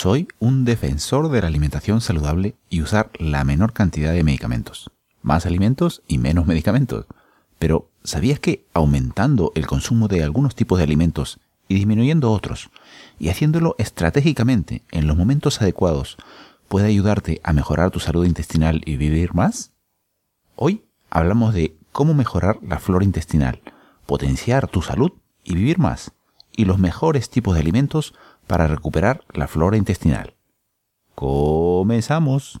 Soy un defensor de la alimentación saludable y usar la menor cantidad de medicamentos. Más alimentos y menos medicamentos. Pero, ¿sabías que aumentando el consumo de algunos tipos de alimentos y disminuyendo otros, y haciéndolo estratégicamente en los momentos adecuados, puede ayudarte a mejorar tu salud intestinal y vivir más? Hoy hablamos de cómo mejorar la flora intestinal, potenciar tu salud y vivir más, y los mejores tipos de alimentos para recuperar la flora intestinal. Comenzamos.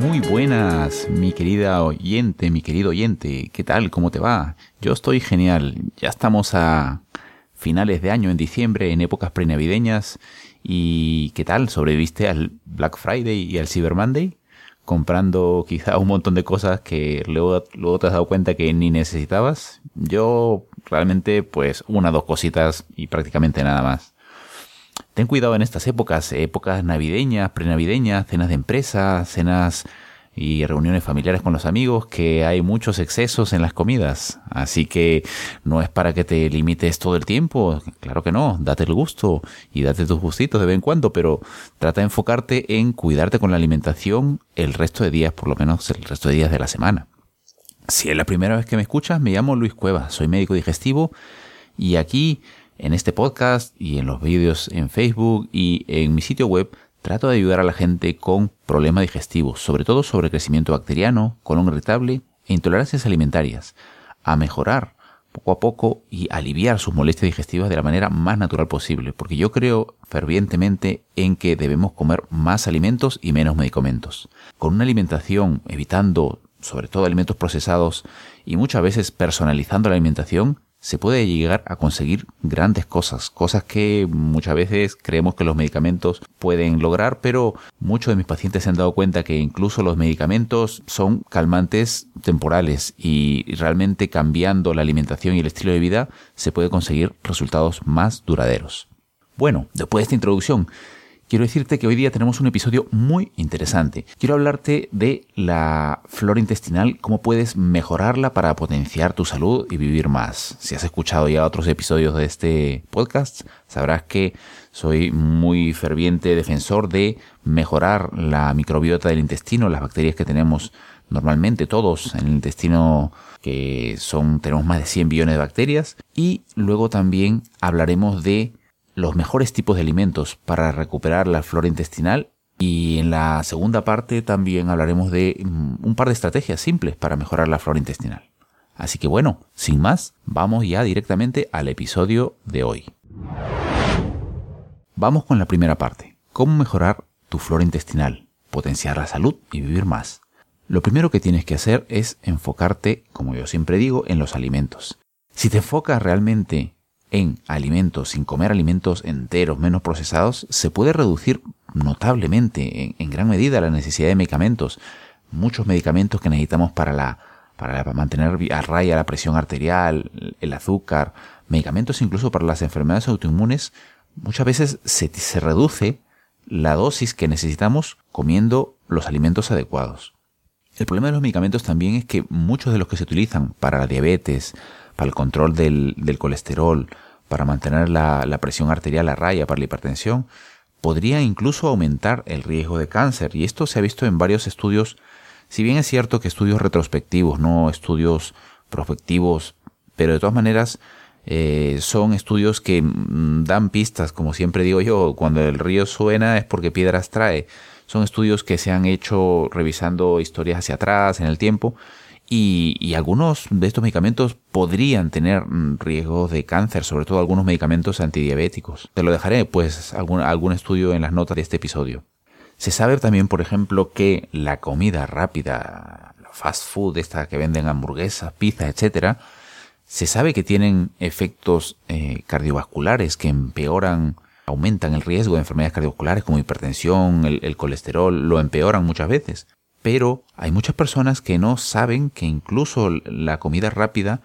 Muy buenas, mi querida oyente, mi querido oyente. ¿Qué tal? ¿Cómo te va? Yo estoy genial. Ya estamos a finales de año, en diciembre, en épocas prenavideñas. ¿Y qué tal? ¿Sobreviviste al Black Friday y al Cyber Monday? Comprando quizá un montón de cosas que luego, luego te has dado cuenta que ni necesitabas. Yo realmente pues una, dos cositas y prácticamente nada más. Ten cuidado en estas épocas, épocas navideñas, prenavideñas, cenas de empresa, cenas y reuniones familiares con los amigos, que hay muchos excesos en las comidas. Así que no es para que te limites todo el tiempo, claro que no, date el gusto y date tus gustitos de vez en cuando, pero trata de enfocarte en cuidarte con la alimentación el resto de días, por lo menos el resto de días de la semana. Si es la primera vez que me escuchas, me llamo Luis Cueva, soy médico digestivo y aquí en este podcast y en los vídeos en Facebook y en mi sitio web trato de ayudar a la gente con problemas digestivos, sobre todo sobre crecimiento bacteriano, colon irritable e intolerancias alimentarias, a mejorar poco a poco y aliviar sus molestias digestivas de la manera más natural posible, porque yo creo fervientemente en que debemos comer más alimentos y menos medicamentos. Con una alimentación evitando sobre todo alimentos procesados y muchas veces personalizando la alimentación, se puede llegar a conseguir grandes cosas, cosas que muchas veces creemos que los medicamentos pueden lograr, pero muchos de mis pacientes se han dado cuenta que incluso los medicamentos son calmantes temporales y realmente cambiando la alimentación y el estilo de vida se puede conseguir resultados más duraderos. Bueno, después de esta introducción, quiero decirte que hoy día tenemos un episodio muy interesante. Quiero hablarte de la flora intestinal, cómo puedes mejorarla para potenciar tu salud y vivir más. Si has escuchado ya otros episodios de este podcast, sabrás que soy muy ferviente defensor de mejorar la microbiota del intestino, las bacterias que tenemos normalmente todos en el intestino que son tenemos más de 100 billones de bacterias y luego también hablaremos de los mejores tipos de alimentos para recuperar la flora intestinal y en la segunda parte también hablaremos de mm, un par de estrategias simples para mejorar la flora intestinal. Así que bueno, sin más, vamos ya directamente al episodio de hoy. Vamos con la primera parte. ¿Cómo mejorar tu flora intestinal, potenciar la salud y vivir más? Lo primero que tienes que hacer es enfocarte, como yo siempre digo, en los alimentos. Si te enfocas realmente en alimentos, sin comer alimentos enteros, menos procesados, se puede reducir notablemente, en, gran medida, la necesidad de medicamentos. Muchos medicamentos que necesitamos para, la, para mantener a raya la presión arterial, el azúcar, medicamentos incluso para las enfermedades autoinmunes, muchas veces se, se reduce la dosis que necesitamos comiendo los alimentos adecuados. El problema de los medicamentos también es que muchos de los que se utilizan para la diabetes, para el control del, colesterol, para mantener la, presión arterial a raya, para la hipertensión, podría incluso aumentar el riesgo de cáncer. Y esto se ha visto en varios estudios, si bien es cierto que estudios retrospectivos, no estudios prospectivos, pero de todas maneras eh, son estudios que mm, dan pistas, como siempre digo yo, cuando el río suena es porque piedras trae. Son estudios que se han hecho revisando historias hacia atrás en el tiempo y, algunos de estos medicamentos podrían tener mm, riesgos de cáncer, sobre todo algunos medicamentos antidiabéticos. Te lo dejaré, pues, algún, algún estudio en las notas de este episodio. Se sabe también, por ejemplo, que la comida rápida, la fast food, esta que venden hamburguesas, pizza, etcétera, se sabe que tienen efectos eh, cardiovasculares que empeoran, aumentan el riesgo de enfermedades cardiovasculares como hipertensión, el colesterol, lo empeoran muchas veces. Pero hay muchas personas que no saben que incluso la comida rápida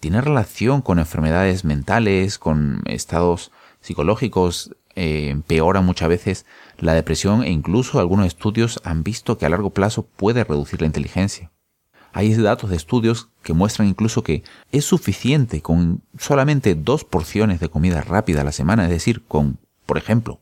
tiene relación con enfermedades mentales, con estados psicológicos, eh, empeora muchas veces la depresión e incluso algunos estudios han visto que a largo plazo puede reducir la inteligencia. Hay datos de estudios que muestran incluso que es suficiente con solamente dos porciones de comida rápida a la semana, es decir, con, por ejemplo,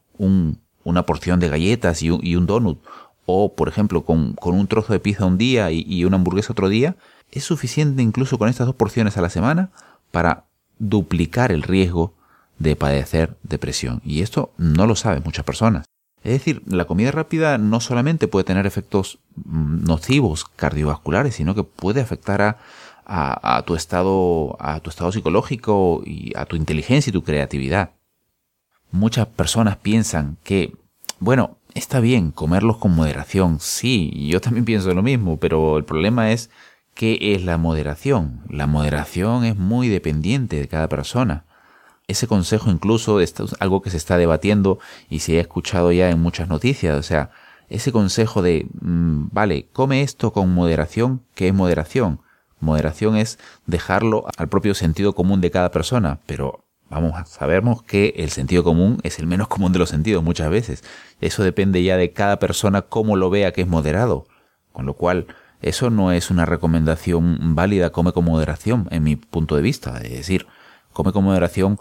una porción de galletas y un, y un donut o por ejemplo con, un trozo de pizza un día y, una hamburguesa otro día, es suficiente incluso con estas dos porciones a la semana para duplicar el riesgo de padecer depresión. Y esto no lo saben muchas personas. Es decir, la comida rápida no solamente puede tener efectos mm, nocivos cardiovasculares, sino que puede afectar a, a, tu estado, a tu estado psicológico y a tu inteligencia y tu creatividad. Muchas personas piensan que, bueno, Está bien comerlos con moderación, sí, yo también pienso lo mismo, pero el problema es qué es la moderación. La moderación es muy dependiente de cada persona. Ese consejo incluso es algo que se está debatiendo y se ha escuchado ya en muchas noticias. O sea, ese consejo de, mm, vale, come esto con moderación, ¿qué es moderación? Moderación es dejarlo al propio sentido común de cada persona, pero Vamos, sabemos que el sentido común es el menos común de los sentidos muchas veces. Eso depende ya de cada persona cómo lo vea que es moderado. Con lo cual, eso no es una recomendación válida, come con moderación, en mi punto de vista. Es decir, come con moderación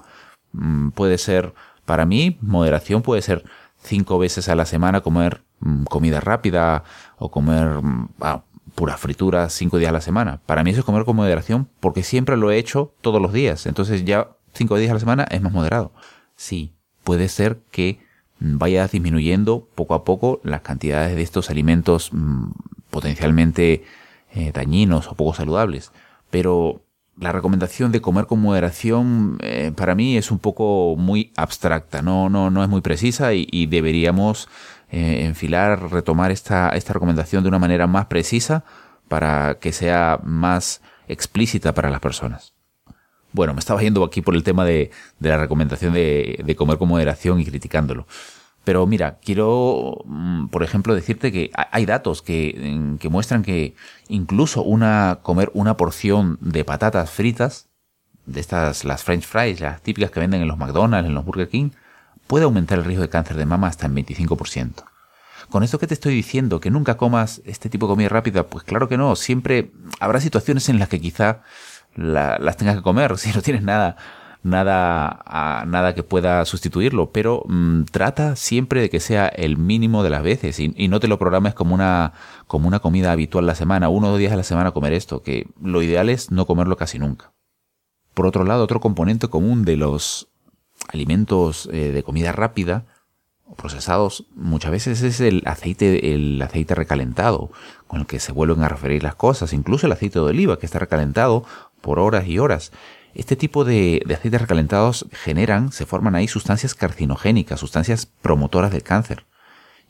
mm, puede ser, para mí, moderación puede ser cinco veces a la semana comer mm, comida rápida o comer mm, ah, pura fritura cinco días a la semana. Para mí eso es comer con moderación porque siempre lo he hecho todos los días. Entonces ya cinco días a la semana es más moderado. Sí, puede ser que vaya disminuyendo poco a poco las cantidades de estos alimentos mm, potencialmente eh, dañinos o poco saludables. Pero la recomendación de comer con moderación eh, para mí es un poco muy abstracta, no, no, no es muy precisa y, deberíamos eh, enfilar, retomar esta, esta recomendación de una manera más precisa para que sea más explícita para las personas. Bueno, me estaba yendo aquí por el tema de, la recomendación de, comer con moderación y criticándolo. Pero mira, quiero, mm, por ejemplo, decirte que hay datos que, que, muestran que incluso una, comer una porción de patatas fritas, de estas, las French fries, las típicas que venden en los McDonald's, en los Burger King, puede aumentar el riesgo de cáncer de mama hasta en 25%. Con esto que te estoy diciendo, que nunca comas este tipo de comida rápida, pues claro que no, siempre habrá situaciones en las que quizá las tengas que comer, si no tienes nada, nada, nada que pueda sustituirlo, pero mm, trata siempre de que sea el mínimo de las veces y, no te lo programes como una, como una comida habitual la semana, uno o dos días a la semana comer esto, que lo ideal es no comerlo casi nunca. Por otro lado, otro componente común de los alimentos eh, de comida rápida procesados muchas veces es el aceite, el aceite recalentado con el que se vuelven a referir las cosas, incluso el aceite de oliva que está recalentado por horas y horas. Este tipo de, aceites recalentados generan, se forman ahí sustancias carcinogénicas, sustancias promotoras del cáncer.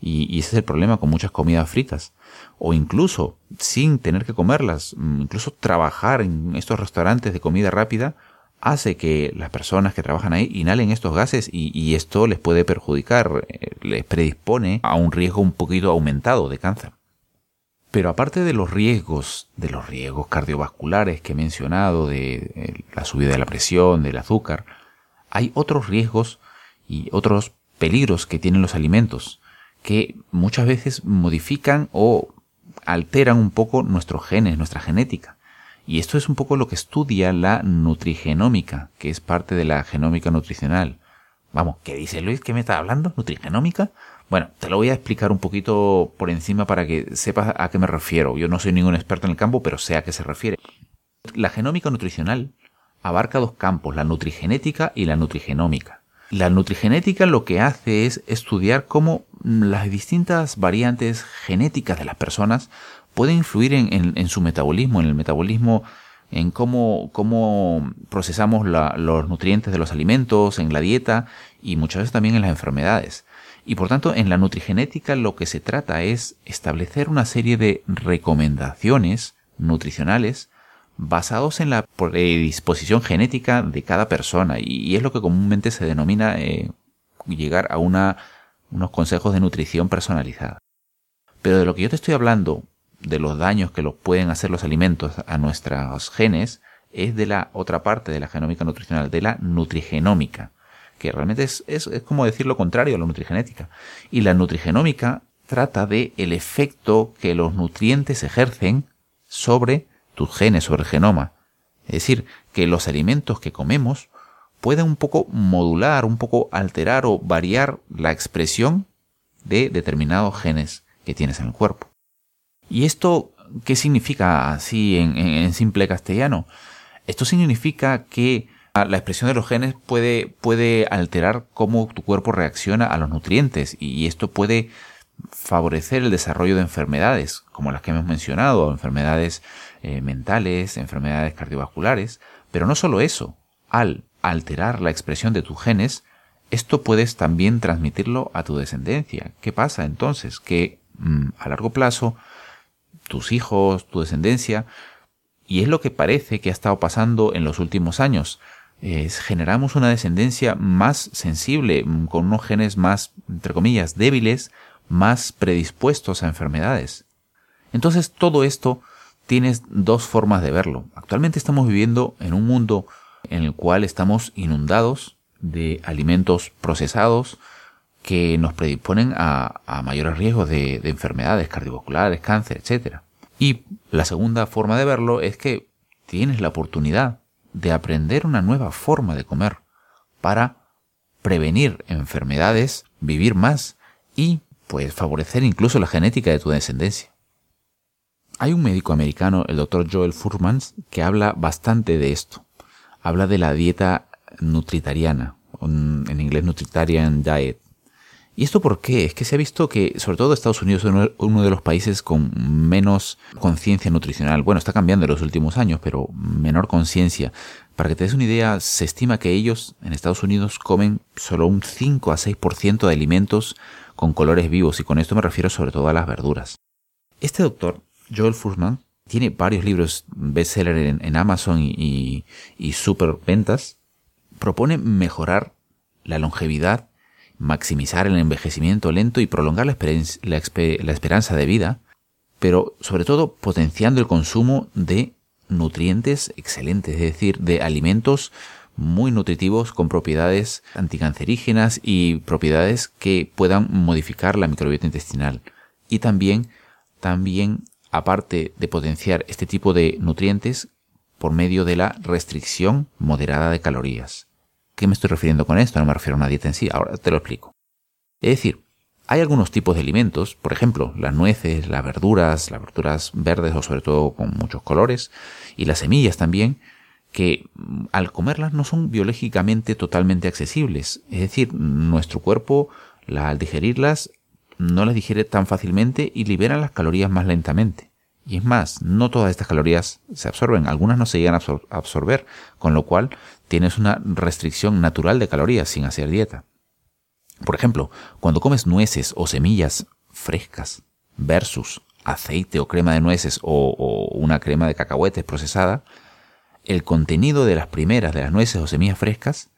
Y, ese es el problema con muchas comidas fritas. O incluso, sin tener que comerlas, mm, incluso trabajar en estos restaurantes de comida rápida hace que las personas que trabajan ahí inhalen estos gases y, y esto les puede perjudicar, eh, les predispone a un riesgo un poquito aumentado de cáncer. Pero aparte de los riesgos, de los riesgos cardiovasculares que he mencionado, de eh, la subida de la presión, del azúcar, hay otros riesgos y otros peligros que tienen los alimentos, que muchas veces modifican o alteran un poco nuestros genes, nuestra genética. Y esto es un poco lo que estudia la nutrigenómica, que es parte de la genómica nutricional. Vamos, ¿qué dice Luis? ¿Qué me está hablando? ¿Nutrigenómica? Bueno, te lo voy a explicar un poquito por encima para que sepas a qué me refiero. Yo no soy ningún experto en el campo, pero sé a qué se refiere. La genómica nutricional abarca dos campos, la nutrigenética y la nutrigenómica. La nutrigenética lo que hace es estudiar cómo las distintas variantes genéticas de las personas pueden influir en, su metabolismo, en el metabolismo, en cómo, cómo procesamos los nutrientes de los alimentos, en la dieta y muchas veces también en las enfermedades. Y por tanto, en la nutrigenética lo que se trata es establecer una serie de recomendaciones nutricionales basados en la predisposición genética de cada persona y, es lo que comúnmente se denomina eh, llegar a unos consejos de nutrición personalizada. Pero de lo que yo te estoy hablando, de los daños que los pueden hacer los alimentos a nuestros genes, es de la otra parte de la genómica nutricional, de la nutrigenómica que realmente es, es, como decir lo contrario a la nutrigenética. Y la nutrigenómica trata de el efecto que los nutrientes ejercen sobre tus genes, sobre el genoma. Es decir, que los alimentos que comemos pueden un poco modular, un poco alterar o variar la expresión de determinados genes que tienes en el cuerpo. ¿Y esto qué significa así en simple castellano? Esto significa que la expresión de los genes puede, puede alterar cómo tu cuerpo reacciona a los nutrientes y esto puede favorecer el desarrollo de enfermedades como las que hemos mencionado, enfermedades eh, mentales, enfermedades cardiovasculares, pero no solo eso, al alterar la expresión de tus genes, esto puedes también transmitirlo a tu descendencia. ¿Qué pasa entonces? Que mm, a largo plazo tus hijos, tu descendencia, y es lo que parece que ha estado pasando en los últimos años, generamos una descendencia más sensible, con unos genes más, entre comillas, débiles, más predispuestos a enfermedades. Entonces todo esto tienes dos formas de verlo. Actualmente estamos viviendo en un mundo en el cual estamos inundados de alimentos procesados que nos predisponen a, mayores riesgos de, de enfermedades cardiovasculares, cáncer, etc. Y la segunda forma de verlo es que tienes la oportunidad de aprender una nueva forma de comer para prevenir enfermedades, vivir más y pues favorecer incluso la genética de tu descendencia. Hay un médico americano, el doctor Joel Furmans, que habla bastante de esto. Habla de la dieta nutritariana, en inglés Nutritarian Diet, ¿Y esto por qué? Es que se ha visto que, sobre todo Estados Unidos, es uno de los países con menos conciencia nutricional. Bueno, está cambiando en los últimos años, pero menor conciencia. Para que te des una idea, se estima que ellos en Estados Unidos comen solo un 5 a 6% de alimentos con colores vivos, y con esto me refiero sobre todo a las verduras. Este doctor, Joel Fuhrman, tiene varios libros bestseller en, en Amazon y, y super ventas. Propone mejorar la longevidad maximizar el envejecimiento lento y prolongar la, esperanza de vida, pero sobre todo potenciando el consumo de nutrientes excelentes, es decir, de alimentos muy nutritivos con propiedades anticancerígenas y propiedades que puedan modificar la microbiota intestinal. Y también, también, aparte de potenciar este tipo de nutrientes, por medio de la restricción moderada de calorías. ¿Qué me estoy refiriendo con esto? No me refiero a una dieta en sí, ahora te lo explico. Es decir, hay algunos tipos de alimentos, por ejemplo, las nueces, las verduras, las verduras verdes o sobre todo con muchos colores, y las semillas también, que al comerlas no son biológicamente totalmente accesibles. Es decir, nuestro cuerpo, al digerirlas, no las digiere tan fácilmente y libera las calorías más lentamente. Y es más, no todas estas calorías se absorben, algunas no se llegan a absorber, con lo cual tienes una restricción natural de calorías sin hacer dieta. Por ejemplo, cuando comes nueces o semillas frescas versus aceite o crema de nueces o, una crema de cacahuetes procesada, el contenido de las primeras de las nueces o semillas frescas,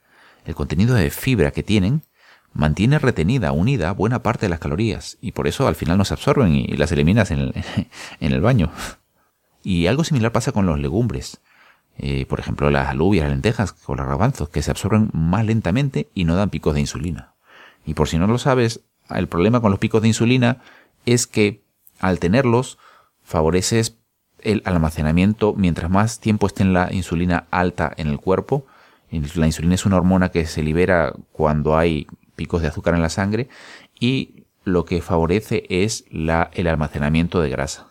el contenido de fibra que tienen, mantiene retenida, unida buena parte de las calorías y por eso al final no se absorben y las eliminas en el, en el baño. Y algo similar pasa con los legumbres. Eh, por ejemplo, las alubias, las lentejas o los garbanzos, que se absorben más lentamente y no dan picos de insulina. Y por si no lo sabes, el problema con los picos de insulina es que al tenerlos favoreces el almacenamiento mientras más tiempo esté en la insulina alta en el cuerpo. La insulina es una hormona que se libera cuando hay picos de azúcar en la sangre y lo que favorece es la, el almacenamiento de grasa.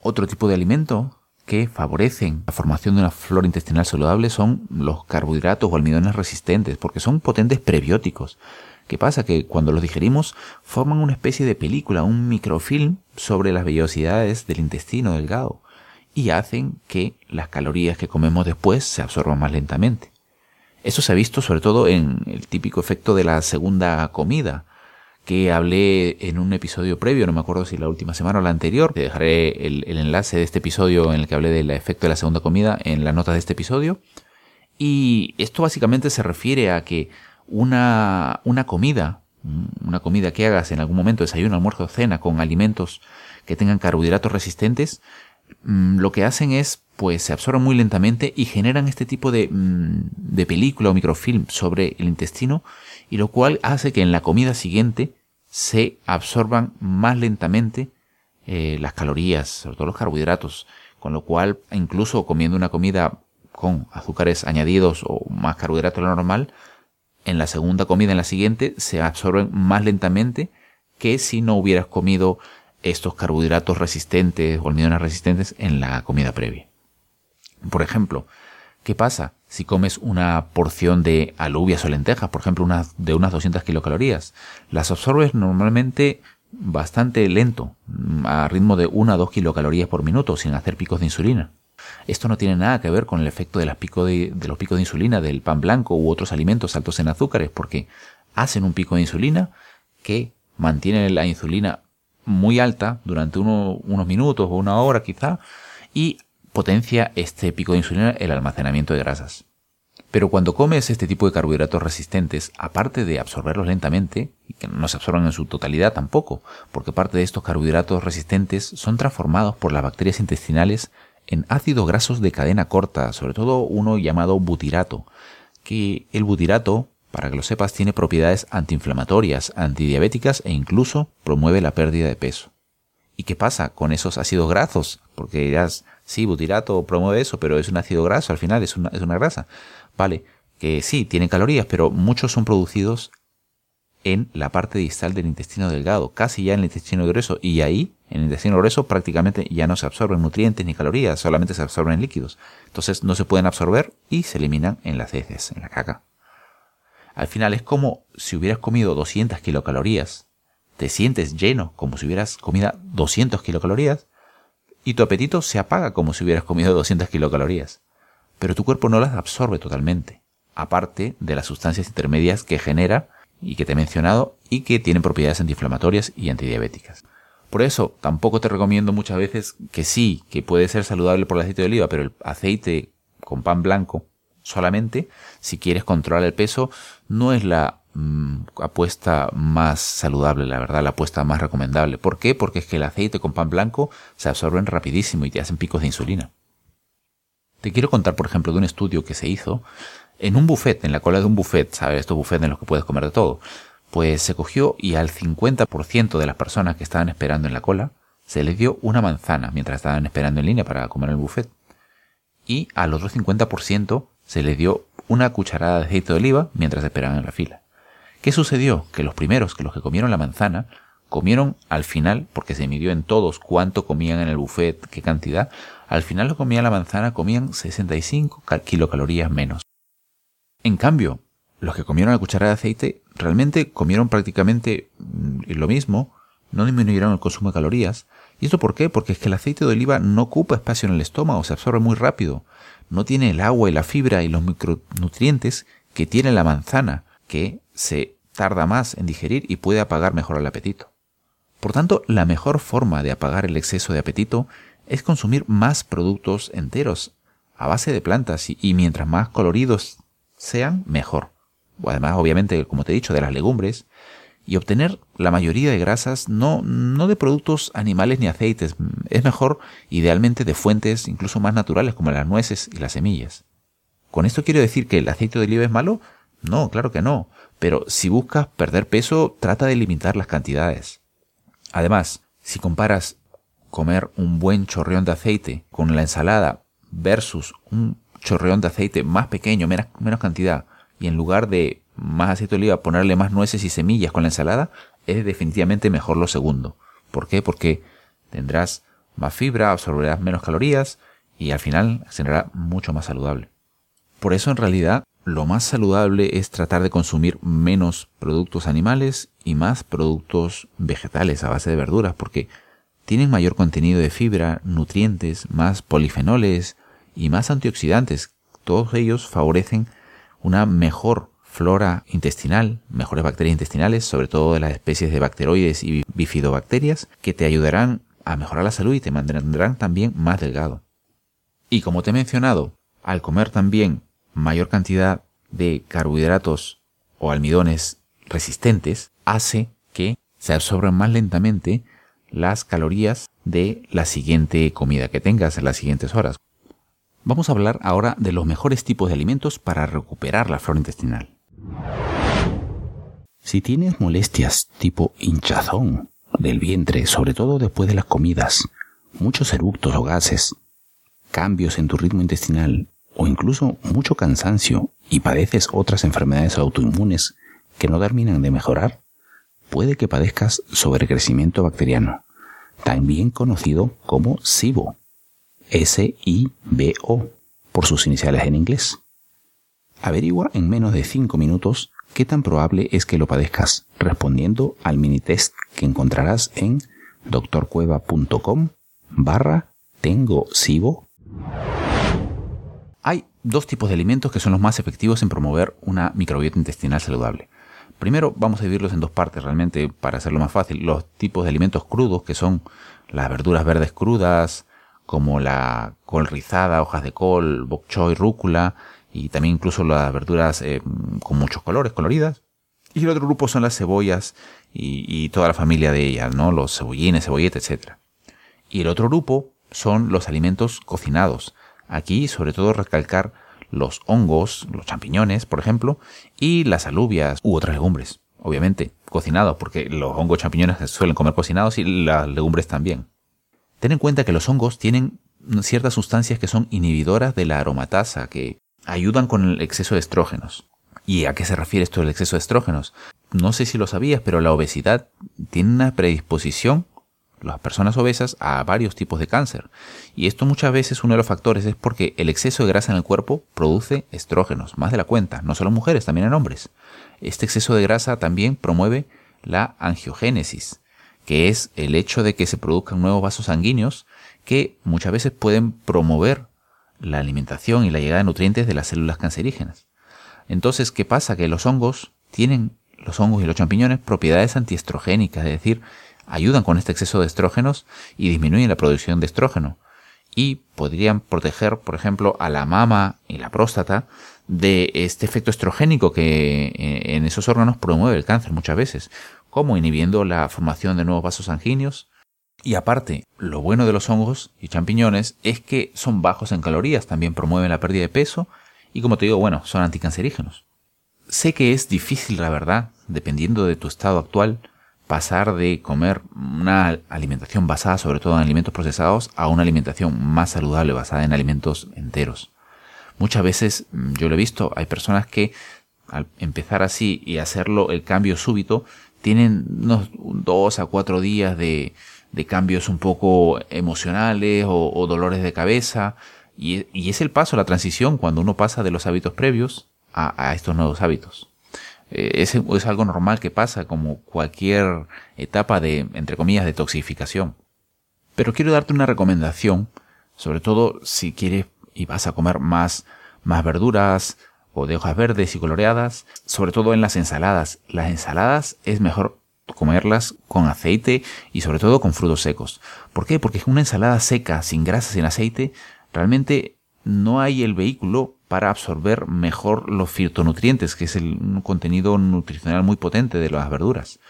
Otro tipo de alimento que favorecen la formación de una flora intestinal saludable son los carbohidratos o almidones resistentes, porque son potentes prebióticos. ¿Qué pasa? Que cuando los digerimos forman una especie de película, un microfilm sobre las vellosidades del intestino delgado y hacen que las calorías que comemos después se absorban más lentamente. Eso se ha visto sobre todo en el típico efecto de la segunda comida, que hablé en un episodio previo, no me acuerdo si la última semana o la anterior. Te dejaré el, enlace de este episodio en el que hablé del efecto de la segunda comida en las notas de este episodio. Y esto básicamente se refiere a que una, una comida, una comida que hagas en algún momento, desayuno, almuerzo, cena, con alimentos que tengan carbohidratos resistentes, mm, lo que hacen es, pues se absorben muy lentamente y generan este tipo de, mm, de película o microfilm sobre el intestino, y lo cual hace que en la comida siguiente se absorban más lentamente eh, las calorías, sobre todo los carbohidratos, con lo cual incluso comiendo una comida con azúcares añadidos o más carbohidratos de lo normal, en la segunda comida, en la siguiente, se absorben más lentamente que si no hubieras comido estos carbohidratos resistentes o almidones resistentes en la comida previa. Por ejemplo, ¿qué pasa si comes una porción de alubias o lentejas, por ejemplo, de unas 200 kilocalorías? Las absorbes normalmente bastante lento, a ritmo de 1 a 2 kilocalorías por minuto, sin hacer picos de insulina. Esto no tiene nada que ver con el efecto de, los picos de insulina del pan blanco u otros alimentos altos en azúcares, porque hacen un pico de insulina que mantiene la insulina muy alta durante unos minutos o una hora quizá y potencia este pico de insulina el almacenamiento de grasas. Pero cuando comes este tipo de carbohidratos resistentes, aparte de absorberlos lentamente, y que no se absorban en su totalidad tampoco, porque parte de estos carbohidratos resistentes son transformados por las bacterias intestinales en ácidos grasos de cadena corta, sobre todo uno llamado butirato, que el butirato, para que lo sepas, tiene propiedades antiinflamatorias, antidiabéticas e incluso promueve la pérdida de peso. ¿Y qué pasa con esos ácidos grasos? Porque dirás, sí, butirato promueve eso, pero es un ácido graso, al final es una, es una grasa. Vale, que sí, tiene calorías, pero muchos son producidos en la parte distal del intestino delgado, casi ya en el intestino grueso, y ahí, en el intestino grueso, prácticamente ya no se absorben nutrientes ni calorías, solamente se absorben líquidos. Entonces no se pueden absorber y se eliminan en las heces, en la caca. Al final es como si hubieras comido 200 kilocalorías, te sientes lleno como si hubieras comido 200 kilocalorías, y tu apetito se apaga como si hubieras comido 200 kilocalorías. Pero tu cuerpo no las absorbe totalmente, aparte de las sustancias intermedias que genera y que te he mencionado y que tienen propiedades antiinflamatorias y antidiabéticas. Por eso tampoco te recomiendo muchas veces que sí, que puede ser saludable por el aceite de oliva, pero el aceite con pan blanco solamente, si quieres controlar el peso, no es la mm, apuesta más saludable, la verdad, la apuesta más recomendable. ¿Por qué? Porque es que el aceite con pan blanco se absorben rapidísimo y te hacen picos de insulina. Te quiero contar, por ejemplo, de un estudio que se hizo en un buffet, en la cola de un buffet, ¿sabes? Estos buffets en los que puedes comer de todo. Pues se cogió y al 50% de las personas que estaban esperando en la cola se les dio una manzana mientras estaban esperando en línea para comer en el buffet. Y al otro 50% se les dio una cucharada de aceite de oliva mientras esperaban en la fila. ¿Qué sucedió? Que los primeros, que los que comieron la manzana, comieron al final, porque se midió en todos cuánto comían en el buffet, qué cantidad, al final lo comían la manzana, comían 65 kilocalorías menos. En cambio, los que comieron la cucharada de aceite realmente comieron prácticamente mm, lo mismo, no disminuyeron el consumo de calorías. ¿Y esto por qué? Porque es que el aceite de oliva no ocupa espacio en el estómago, se absorbe muy rápido. No tiene el agua y la fibra y los micronutrientes que tiene la manzana, que se tarda más en digerir y puede apagar mejor el apetito. Por tanto, la mejor forma de apagar el exceso de apetito es consumir más productos enteros, a base de plantas, y, mientras más coloridos sean mejor. Además, obviamente, como te he dicho, de las legumbres. Y obtener la mayoría de grasas no, no de productos animales ni aceites. Es mejor, idealmente, de fuentes incluso más naturales como las nueces y las semillas. ¿Con esto quiero decir que el aceite de oliva es malo? No, claro que no. Pero si buscas perder peso, trata de limitar las cantidades. Además, si comparas comer un buen chorreón de aceite con la ensalada versus un chorreón de aceite más pequeño, menos, cantidad, y en lugar de más aceite de oliva ponerle más nueces y semillas con la ensalada, es definitivamente mejor lo segundo. ¿Por qué? Porque tendrás más fibra, absorberás menos calorías y al final será mucho más saludable. Por eso en realidad lo más saludable es tratar de consumir menos productos animales y más productos vegetales a base de verduras porque tienen mayor contenido de fibra, nutrientes, más polifenoles y más antioxidantes. Todos ellos favorecen una mejor flora intestinal, mejores bacterias intestinales, sobre todo de las especies de bacteroides y bifidobacterias, que te ayudarán a mejorar la salud y te mantendrán también más delgado. Y como te he mencionado, al comer también mayor cantidad de carbohidratos o almidones resistentes, hace que se absorban más lentamente las calorías de la siguiente comida que tengas en las siguientes horas. Vamos a hablar ahora de los mejores tipos de alimentos para recuperar la flora intestinal. Si tienes molestias tipo hinchazón del vientre, sobre todo después de las comidas, muchos eructos o gases, cambios en tu ritmo intestinal o incluso mucho cansancio y padeces otras enfermedades autoinmunes que no terminan de mejorar, puede que padezcas sobrecrecimiento bacteriano, también conocido como SIBO, S-I-B-O, por sus iniciales en inglés. Averigua en menos de 5 minutos qué tan probable es que lo padezcas respondiendo al mini test que encontrarás en doctorcueva.com barra tengo SIBO. Dos tipos de alimentos que son los más efectivos en promover una microbiota intestinal saludable. Primero vamos a dividirlos en dos partes realmente para hacerlo más fácil. Los tipos de alimentos crudos que son las verduras verdes crudas, como la col rizada, hojas de col, bok choy, rúcula, y también incluso las verduras eh, con muchos colores, coloridas. Y el otro grupo son las cebollas y, toda la familia de ellas, ¿no? Los cebollines, cebolletas, etc. Y el otro grupo son los alimentos cocinados. Aquí, sobre todo, recalcar los hongos, los champiñones, por ejemplo, y las alubias u otras legumbres. Obviamente, cocinados, porque los hongos champiñones se suelen comer cocinados y las legumbres también. Ten en cuenta que los hongos tienen ciertas sustancias que son inhibidoras de la aromatasa, que ayudan con el exceso de estrógenos. ¿Y a qué se refiere esto del exceso de estrógenos? No sé si lo sabías, pero la obesidad tiene una predisposición, las personas obesas, a varios tipos de cáncer. Y esto muchas veces uno de los factores es porque el exceso de grasa en el cuerpo produce estrógenos, más de la cuenta, no solo en mujeres, también en hombres. Este exceso de grasa también promueve la angiogénesis, que es el hecho de que se produzcan nuevos vasos sanguíneos que muchas veces pueden promover la alimentación y la llegada de nutrientes de las células cancerígenas. Entonces, ¿qué pasa? Que los hongos tienen, los hongos y los champiñones, propiedades antiestrogénicas, es decir, ayudan con este exceso de estrógenos y disminuyen la producción de estrógeno. Y podrían proteger, por ejemplo, a la mama y la próstata de este efecto estrogénico que eh, en esos órganos promueve el cáncer muchas veces, como inhibiendo la formación de nuevos vasos sanguíneos, y aparte, lo bueno de los hongos y champiñones es que son bajos en calorías, también promueven la pérdida de peso y como te digo, bueno, son anticancerígenos. Sé que es difícil, la verdad, dependiendo de tu estado actual, pasar de comer una alimentación basada sobre todo en alimentos procesados a una alimentación más saludable basada en alimentos enteros. Muchas veces, mm, yo lo he visto, hay personas que al empezar así y hacerlo el cambio súbito, tienen unos dos a cuatro días de, de cambios un poco emocionales o, dolores de cabeza. Y, es el paso, la transición, cuando uno pasa de los hábitos previos a, estos nuevos hábitos. Eh, es, algo normal que pasa como cualquier etapa de, entre comillas, de toxificación. Pero quiero darte una recomendación, sobre todo si quieres y vas a comer más, más verduras o de hojas verdes y coloreadas, sobre todo en las ensaladas. Las ensaladas es mejor comerlas con aceite y sobre todo con frutos secos. ¿Por qué? Porque una ensalada seca, sin grasa, sin aceite, realmente no hay el vehículo para absorber mejor los fitonutrientes, que es el, un contenido nutricional muy potente de las verduras.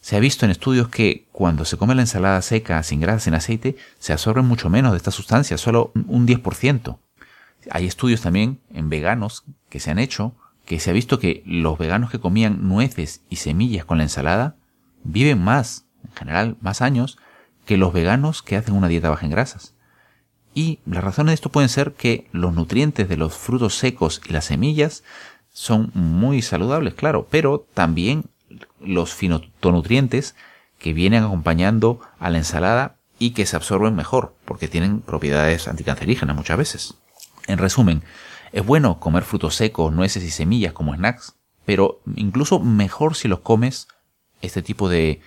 Se ha visto en estudios que cuando se come la ensalada seca, sin grasa, sin aceite, se absorben mucho menos de estas sustancias, solo un 10%. Hay estudios también en veganos que se han hecho que se ha visto que los veganos que comían nueces y semillas con la ensalada viven más, en general, más años que los veganos que hacen una dieta baja en grasas. Y las razones de esto pueden ser que los nutrientes de los frutos secos y las semillas son muy saludables, claro, pero también los fitonutrientes que vienen acompañando a la ensalada y que se absorben mejor, porque tienen propiedades anticancerígenas muchas veces. En resumen, es bueno comer frutos secos, nueces y semillas como snacks, pero incluso mejor si los comes este tipo de,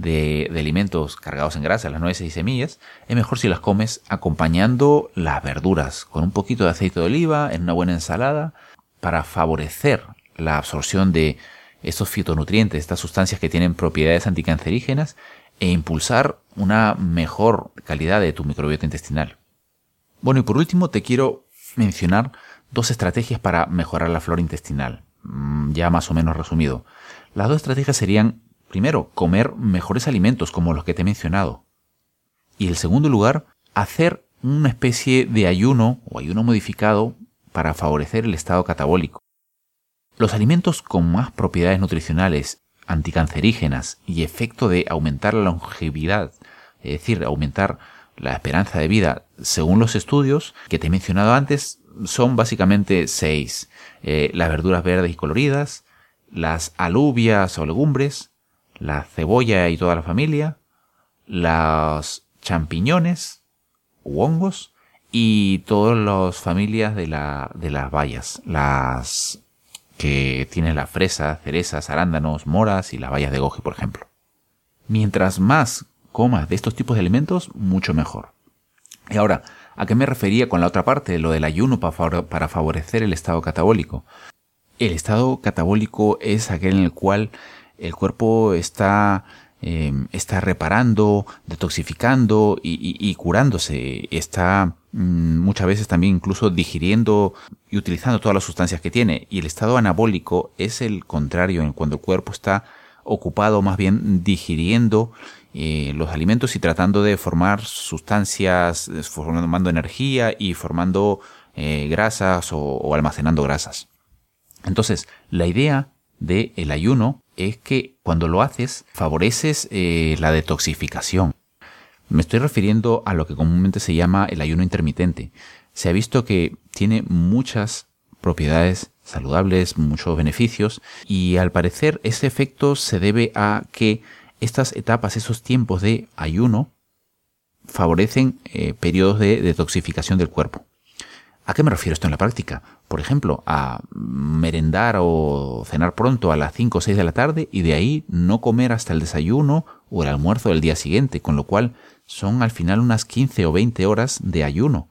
de, alimentos cargados en grasa, las nueces y semillas, es mejor si las comes acompañando las verduras con un poquito de aceite de oliva en una buena ensalada para favorecer la absorción de estos fitonutrientes, estas sustancias que tienen propiedades anticancerígenas e impulsar una mejor calidad de tu microbiota intestinal. Bueno, y por último te quiero mencionar dos estrategias para mejorar la flora intestinal, mm, ya más o menos resumido. Las dos estrategias serían, primero, comer mejores alimentos como los que te he mencionado. Y en segundo lugar, hacer una especie de ayuno o ayuno modificado para favorecer el estado catabólico. Los alimentos con más propiedades nutricionales, anticancerígenas y efecto de aumentar la longevidad, es decir, aumentar la esperanza de vida, según los estudios que te he mencionado antes, son básicamente seis. Eh, las verduras verdes y coloridas, las alubias o legumbres, la cebolla y toda la familia, los champiñones u hongos y todas las familias de, la, de las bayas, las que tienen la fresa, cerezas, arándanos, moras y las bayas de goji, por ejemplo. Mientras más comas de estos tipos de alimentos, mucho mejor. Y ahora, ¿a qué me refería con la otra parte, lo del ayuno para favorecer el estado catabólico? El estado catabólico es aquel en el cual el cuerpo está Em, está reparando, detoxificando y, curándose. Está mm, muchas veces también incluso digiriendo y utilizando todas las sustancias que tiene. Y el estado anabólico es el contrario, en cuando el cuerpo está ocupado más bien digiriendo eh, los alimentos y tratando de formar sustancias, eh, formando energía y formando eh, grasas o, almacenando grasas. Entonces, la idea del el ayuno es que cuando lo haces favoreces eh, la detoxificación. Me estoy refiriendo a lo que comúnmente se llama el ayuno intermitente. Se ha visto que tiene muchas propiedades saludables, muchos beneficios y al parecer ese efecto se debe a que estas etapas, esos tiempos de ayuno favorecen eh, periodos de detoxificación del cuerpo. ¿A qué me refiero esto en la práctica? Por ejemplo, a merendar o cenar pronto a las 5 o 6 de la tarde y de ahí no comer hasta el desayuno o el almuerzo del día siguiente, con lo cual son al final unas 15 o 20 horas de ayuno,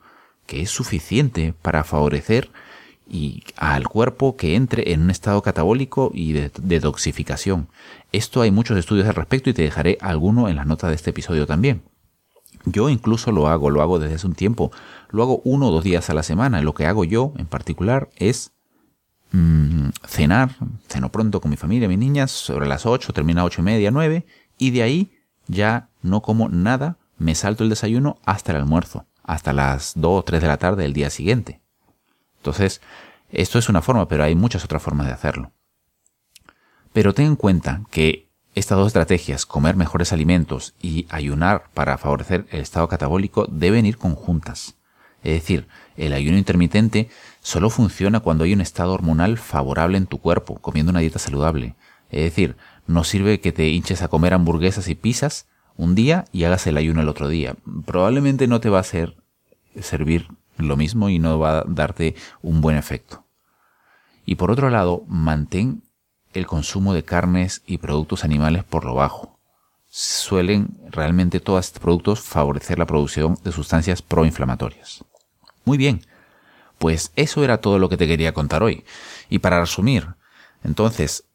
que es suficiente para favorecer y al cuerpo que entre en un estado catabólico y de detoxificación. Esto hay muchos estudios al respecto y te dejaré alguno en las notas de este episodio también. Yo incluso lo hago, lo hago desde hace un tiempo. Lo hago uno o dos días a la semana. Lo que hago yo en particular es mm, cenar, ceno pronto con mi familia, mis niñas, sobre las 8, termina 8 y media, 9, y de ahí ya no como nada, me salto el desayuno hasta el almuerzo, hasta las 2 o 3 de la tarde del día siguiente. Entonces, esto es una forma, pero hay muchas otras formas de hacerlo. Pero ten en cuenta que estas dos estrategias, comer mejores alimentos y ayunar para favorecer el estado catabólico, deben ir conjuntas. Es decir, el ayuno intermitente solo funciona cuando hay un estado hormonal favorable en tu cuerpo, comiendo una dieta saludable. Es decir, no sirve que te hinches a comer hamburguesas y pizzas un día y hagas el ayuno el otro día. Probablemente no te va a hacer servir lo mismo y no va a darte un buen efecto. Y por otro lado, mantén el consumo de carnes y productos animales por lo bajo. Suelen realmente todos estos productos favorecer la producción de sustancias proinflamatorias. Muy bien, pues eso era todo lo que te quería contar hoy. Y para resumir, entonces,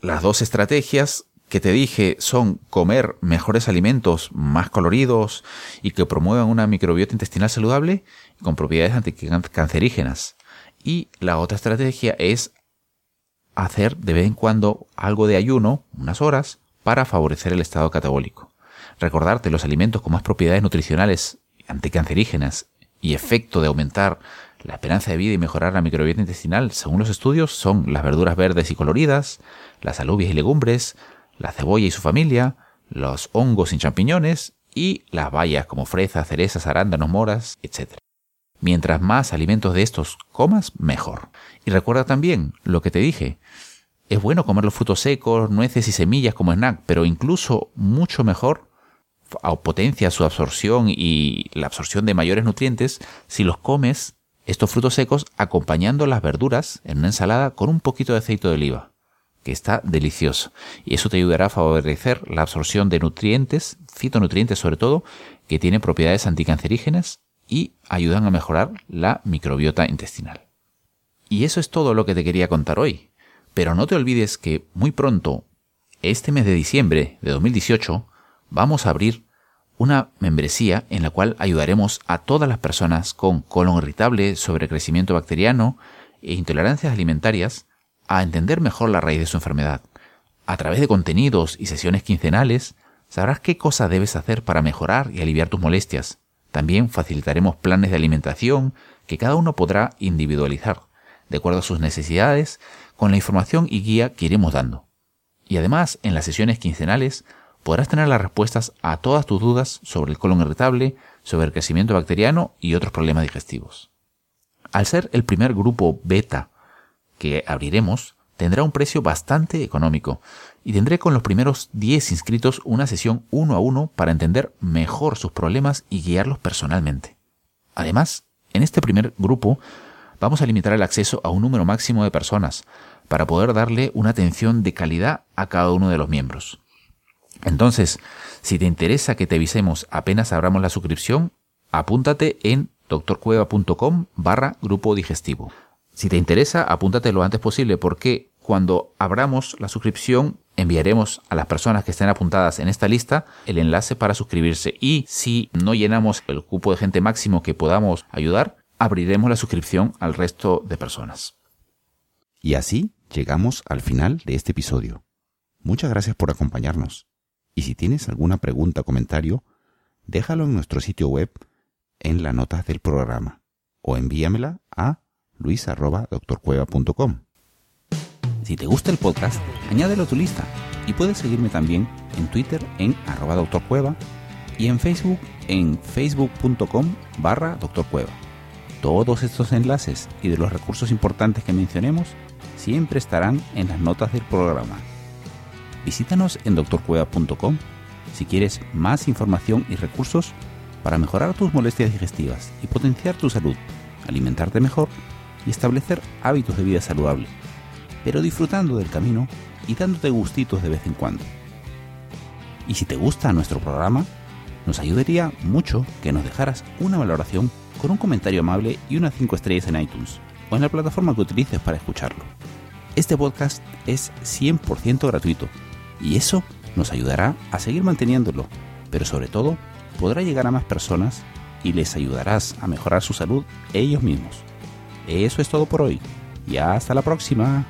las dos estrategias que te dije son comer mejores alimentos más coloridos y que promuevan una microbiota intestinal saludable con propiedades anticancerígenas. Y la otra estrategia es hacer de vez en cuando algo de ayuno, unas horas, para favorecer el estado catabólico. Recordarte los alimentos con más propiedades nutricionales anticancerígenas y efecto de aumentar la esperanza de vida y mejorar la microbiota intestinal, según los estudios, son las verduras verdes y coloridas, las alubias y legumbres, la cebolla y su familia, los hongos sin champiñones y las bayas como fresas, cerezas, arándanos, moras, etc. Mientras más alimentos de estos comas, mejor. Y recuerda también lo que te dije. Es bueno comer los frutos secos, nueces y semillas como snack, pero incluso mucho mejor potencia su absorción y la absorción de mayores nutrientes si los comes estos frutos secos acompañando las verduras en una ensalada con un poquito de aceite de oliva, que está delicioso. Y eso te ayudará a favorecer la absorción de nutrientes, fitonutrientes sobre todo, que tienen propiedades anticancerígenas y ayudan a mejorar la microbiota intestinal. Y eso es todo lo que te quería contar hoy. Pero no te olvides que muy pronto, este mes de diciembre de 2018, vamos a abrir una membresía en la cual ayudaremos a todas las personas con colon irritable, sobrecrecimiento bacteriano e intolerancias alimentarias a entender mejor la raíz de su enfermedad. A través de contenidos y sesiones quincenales, sabrás qué cosa debes hacer para mejorar y aliviar tus molestias. También facilitaremos planes de alimentación que cada uno podrá individualizar, de acuerdo a sus necesidades, con la información y guía que iremos dando. Y además, en las sesiones quincenales, podrás tener las respuestas a todas tus dudas sobre el colon irritable, sobre el crecimiento bacteriano y otros problemas digestivos. Al ser el primer grupo beta que abriremos, tendrá un precio bastante económico y tendré con los primeros 10 inscritos una sesión uno a uno para entender mejor sus problemas y guiarlos personalmente. Además, en este primer grupo vamos a limitar el acceso a un número máximo de personas para poder darle una atención de calidad a cada uno de los miembros. Entonces, si te interesa que te avisemos apenas abramos la suscripción, apúntate en doctorcueva.com barra grupo digestivo. Si te interesa, apúntate lo antes posible porque cuando abramos la suscripción enviaremos a las personas que estén apuntadas en esta lista el enlace para suscribirse y si no llenamos el cupo de gente máximo que podamos ayudar, abriremos la suscripción al resto de personas. Y así llegamos al final de este episodio. Muchas gracias por acompañarnos. Y si tienes alguna pregunta o comentario, déjalo en nuestro sitio web en las notas del programa o envíamela a luis.doctorcueva.com. Si te gusta el podcast, añádelo a tu lista y puedes seguirme también en Twitter en arroba doctorcueva y en Facebook en facebook.com barra doctorcueva. Todos estos enlaces y de los recursos importantes que mencionemos siempre estarán en las notas del programa. Visítanos en doctorcueva.com si quieres más información y recursos para mejorar tus molestias digestivas y potenciar tu salud, alimentarte mejor y establecer hábitos de vida saludable, pero disfrutando del camino y dándote gustitos de vez en cuando. Y si te gusta nuestro programa, nos ayudaría mucho que nos dejaras una valoración con un comentario amable y unas 5 estrellas en iTunes o en la plataforma que utilices para escucharlo. Este podcast es 100% gratuito y eso nos ayudará a seguir manteniéndolo, pero sobre todo podrá llegar a más personas y les ayudarás a mejorar su salud ellos mismos. Eso es todo por hoy y hasta la próxima.